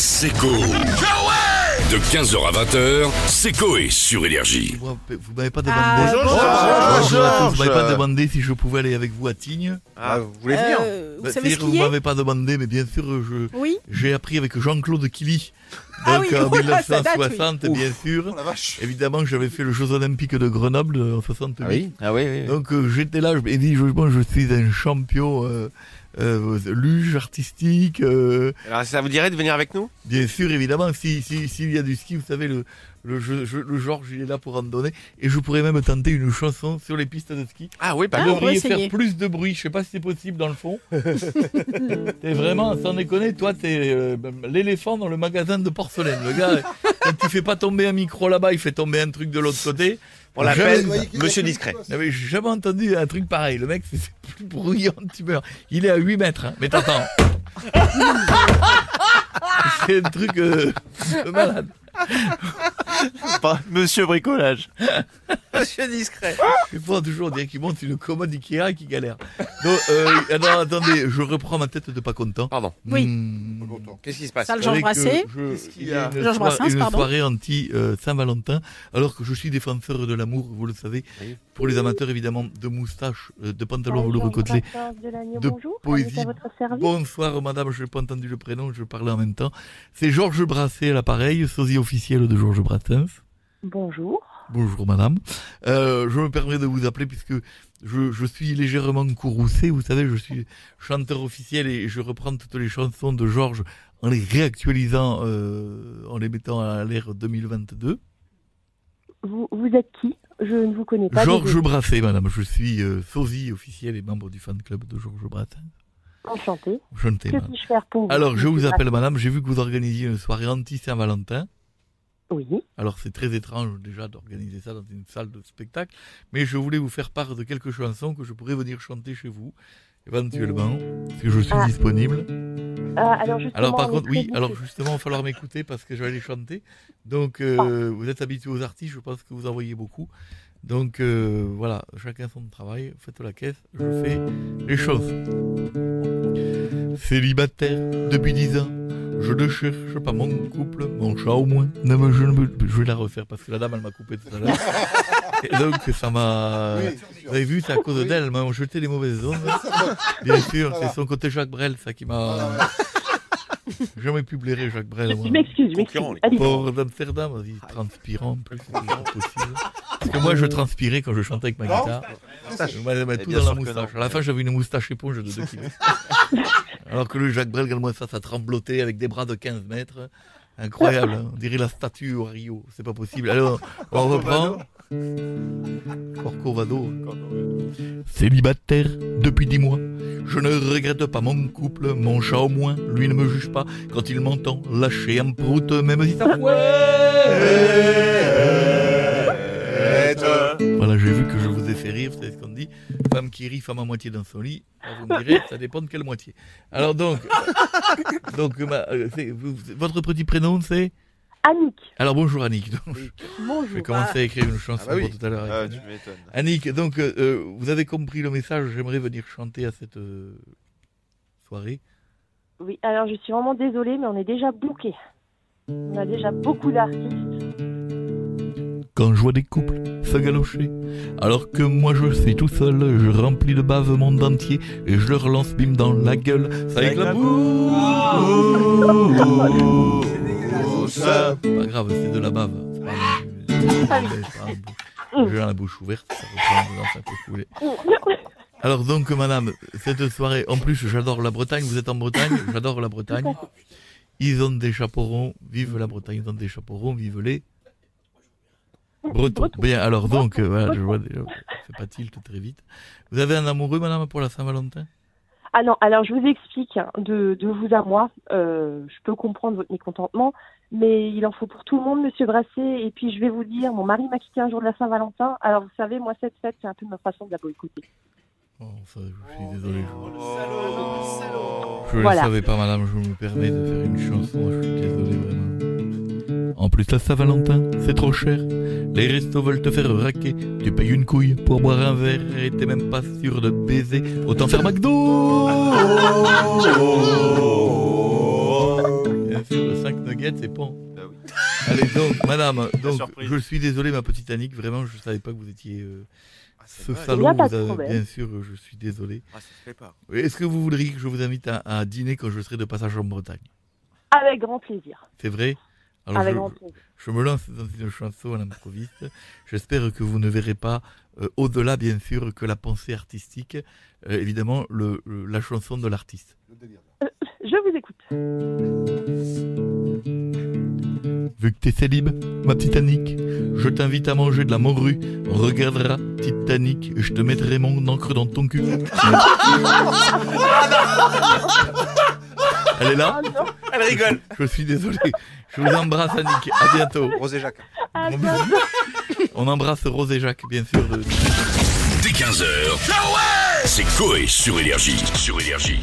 Seco. De 15h à 20h, Seco est sur Énergie. Vous vous m'avez pas Ah, demandé. bonjour, Bonjour à tous. Vous m'avez pas demandé si je pouvais aller avec vous à Tignes. Ah, vous voulez venir Euh, vous Bah, savez c'est-à-dire que vous m'avez pas demandé, mais bien sûr, je Oui. j'ai appris avec Jean-Claude Killy. Ah Donc oui, en oula, ça date, 1960, oui. bien sûr. Oh la vache Évidemment, j'avais fait le Jeux Olympiques de Grenoble euh, en 68. Ah oui Ah oui, oui. Donc euh, j'étais là, je me dis, je, bon, je suis un champion euh, euh, luge artistique. euh, Alors ça vous dirait de venir avec nous? Bien sûr, évidemment, si si s'il y a du ski, vous savez, le le, jeu- le Georges, il est là pour en donner. Et je pourrais même tenter une chanson sur les pistes de ski. Ah oui, Ah, on pourrait devriez faire essayer. plus de bruit. Je sais pas si c'est possible dans le fond. t'es vraiment, sans déconner, toi, t'es euh, l'éléphant dans le magasin de porcelaine. Le gars, quand tu fais pas tomber un micro là-bas, il fait tomber un truc de l'autre côté. On l'appelle Monsieur Discret. J'avais jamais entendu un truc pareil. Le mec, c'est c'est plus bruyant, tu meurs. Il est à 8 mètres, hein. mais t'entends. c'est un truc euh, de malade. Monsieur Bricolage. Monsieur Discret. Il faut toujours dire qu'il monte une commode Ikea et qu'il galère. Donc, euh, alors, attendez, je reprends ma tête de pas content. Pardon. Oui. Hmm. Qu'est-ce qui se passe Ça, le Vous savez Georges Brassens. je- il y a une, Georges soir- Brassens, une pardon. soirée anti euh, Saint-Valentin, alors que je suis défenseur de l'amour, vous le savez. Oui. Pour les amateurs évidemment de moustaches, euh, de pantalons Bonjour, velours côtelés. Brassens de l'Agneau, de bonjour. poésie. Bonsoir madame, je n'ai pas entendu le prénom, je parlais en même temps. C'est Georges Brasset à l'appareil, sosie officiel de Georges Brassens. Bonjour. Bonjour madame. Euh, je me permets de vous appeler puisque je, je suis légèrement courroucé. Vous savez, je suis chanteur officiel et je reprends toutes les chansons de Georges en les réactualisant, euh, en les mettant à l'ère 2022. Vous, vous êtes qui? Je ne vous connais pas. Georges. Brasset, madame. Je suis euh, sosie officiel et membre du fan club de Georges Brassens. Enchanté. Que puis-je faire pour vous? Alors, je vous appelle madame. J'ai vu que vous organisiez une soirée anti-Saint-Valentin. Oui. Alors c'est très étrange déjà d'organiser ça dans une salle de spectacle, mais je voulais vous faire part de quelques chansons que je pourrais venir chanter chez vous, éventuellement, si je suis Ah. disponible. Ah, alors, par contre, oui, alors justement, il va falloir m'écouter parce que je vais les chanter. Donc euh, vous êtes habitué aux artistes, je pense que vous en voyez beaucoup. Donc euh, voilà, chacun son travail, faites la caisse, je fais les choses. Célibataire depuis 10 ans, je ne cherche pas mon couple, mon chat au moins. Ne me, je, ne me- je vais la refaire parce que la dame elle m'a coupé tout à l'heure. Et donc ça m'a. Vous avez vu, c'est à cause d'elle, elle m'a jeté les mauvaises ondes. Bien sûr, c'est son côté Jacques Brel, ça qui m'a. Jamais pu blairer Jacques Brel. moi. Je m'excuse, je Port d'Amsterdam, vas-y, transpirant en plus, c'est possible. Parce que moi, je transpirais quand je chantais avec ma guitare. Je m'avais mettre Eh tout dans la moustache. non. À la fin, j'avais une moustache éponge de 2 kilos. Alors que le Jacques Brel, regarde-moi ça, ça tremblotait avec des bras de 15 mètres. Incroyable, hein. on dirait la statue au Rio. C'est pas possible. Alors, on reprend. Corcovado. Célibataire depuis 10 mois. Je ne regrette pas mon couple, mon chat au moins, lui ne me juge pas quand il m'entend lâcher un prout, même si ça fouette. Voilà, j'ai vu que je vous ai fait rire, c'est ce qu'on dit. Femme qui rit, femme à moitié dans son lit. Alors, vous me direz, ça dépend de quelle moitié. Alors donc, donc ma- euh, vous- votre petit prénom c'est? Annick, Alors bonjour Annick. Donc, je bonjour. vais commencer à écrire une chanson Ah bah oui. pour tout à l'heure. Ah, Annick. tu m'étonnes. Annick, donc euh, euh, vous avez compris le message, j'aimerais venir chanter à cette euh, soirée. Oui, alors je suis vraiment désolée, mais on est déjà bouqués. On a déjà beaucoup d'artistes. Quand je vois des couples se galocher, alors que moi je suis tout seul, je remplis de bave mon entier et je leur lance bim dans la gueule. Ça éclabousse. Pas grave, c'est de la bave. Bouche. J'ai la bouche ouverte, ça reprend couler. Alors donc madame, cette soirée, en plus j'adore la Bretagne, vous êtes en Bretagne, j'adore la Bretagne. Ils ont des chaperons, vive la Bretagne, ils ont des chaperons, vive les Bretons. Bien, alors donc, euh, voilà, je vois déjà, c'est pas tilt très vite. Vous avez un amoureux madame pour la Saint-Valentin? Ah non, alors je vous explique, hein, de, de vous à moi, euh, je peux comprendre votre mécontentement, mais il en faut pour tout le monde, monsieur Brasset. Et puis je vais vous dire, mon mari m'a quitté un jour de la Saint-Valentin. Alors vous savez, moi cette fête, c'est un peu ma façon de la boycotter. Oh, ça, je suis désolé. Je, Oh. je Voilà. ne savais pas madame, je me permets de faire une chanson, je suis désolé vraiment. En plus la Saint-Valentin, c'est trop cher. Les restos veulent te faire raquer. Tu payes une couille pour boire un verre et t'es même pas sûr de baiser. Autant faire McDo Bien sûr, le 5 t'inquiète, c'est pas. Bah. Allez, donc, madame, donc, je suis désolé, ma petite Annick, vraiment, je savais pas que vous étiez euh, Ah, ce pas vous avez- bien sûr, je suis désolé. Ah, Est-ce que vous voudriez que je vous invite à, à dîner quand je serai de passage en Bretagne? Avec grand plaisir. C'est vrai? Alors, Avec je, je me lance dans une chanson à l'improviste. J'espère que vous ne verrez pas, euh, au-delà, bien sûr, que la pensée artistique, euh, évidemment, le, le- la chanson de l'artiste. Je vous écoute. Vu que t'es célib, ma petite Annick, je t'invite à manger de la morue. On regardera Titanic et je te mettrai mon encre dans ton cul. Elle est là? Ah Elle rigole. Je suis désolé. Je vous embrasse Annick. À bientôt. Rosé Jacques. ah Bon non. On embrasse Rose et Jacques, bien sûr. de- Dès 15h, c'est Coé sur Énergie. Sur Énergie.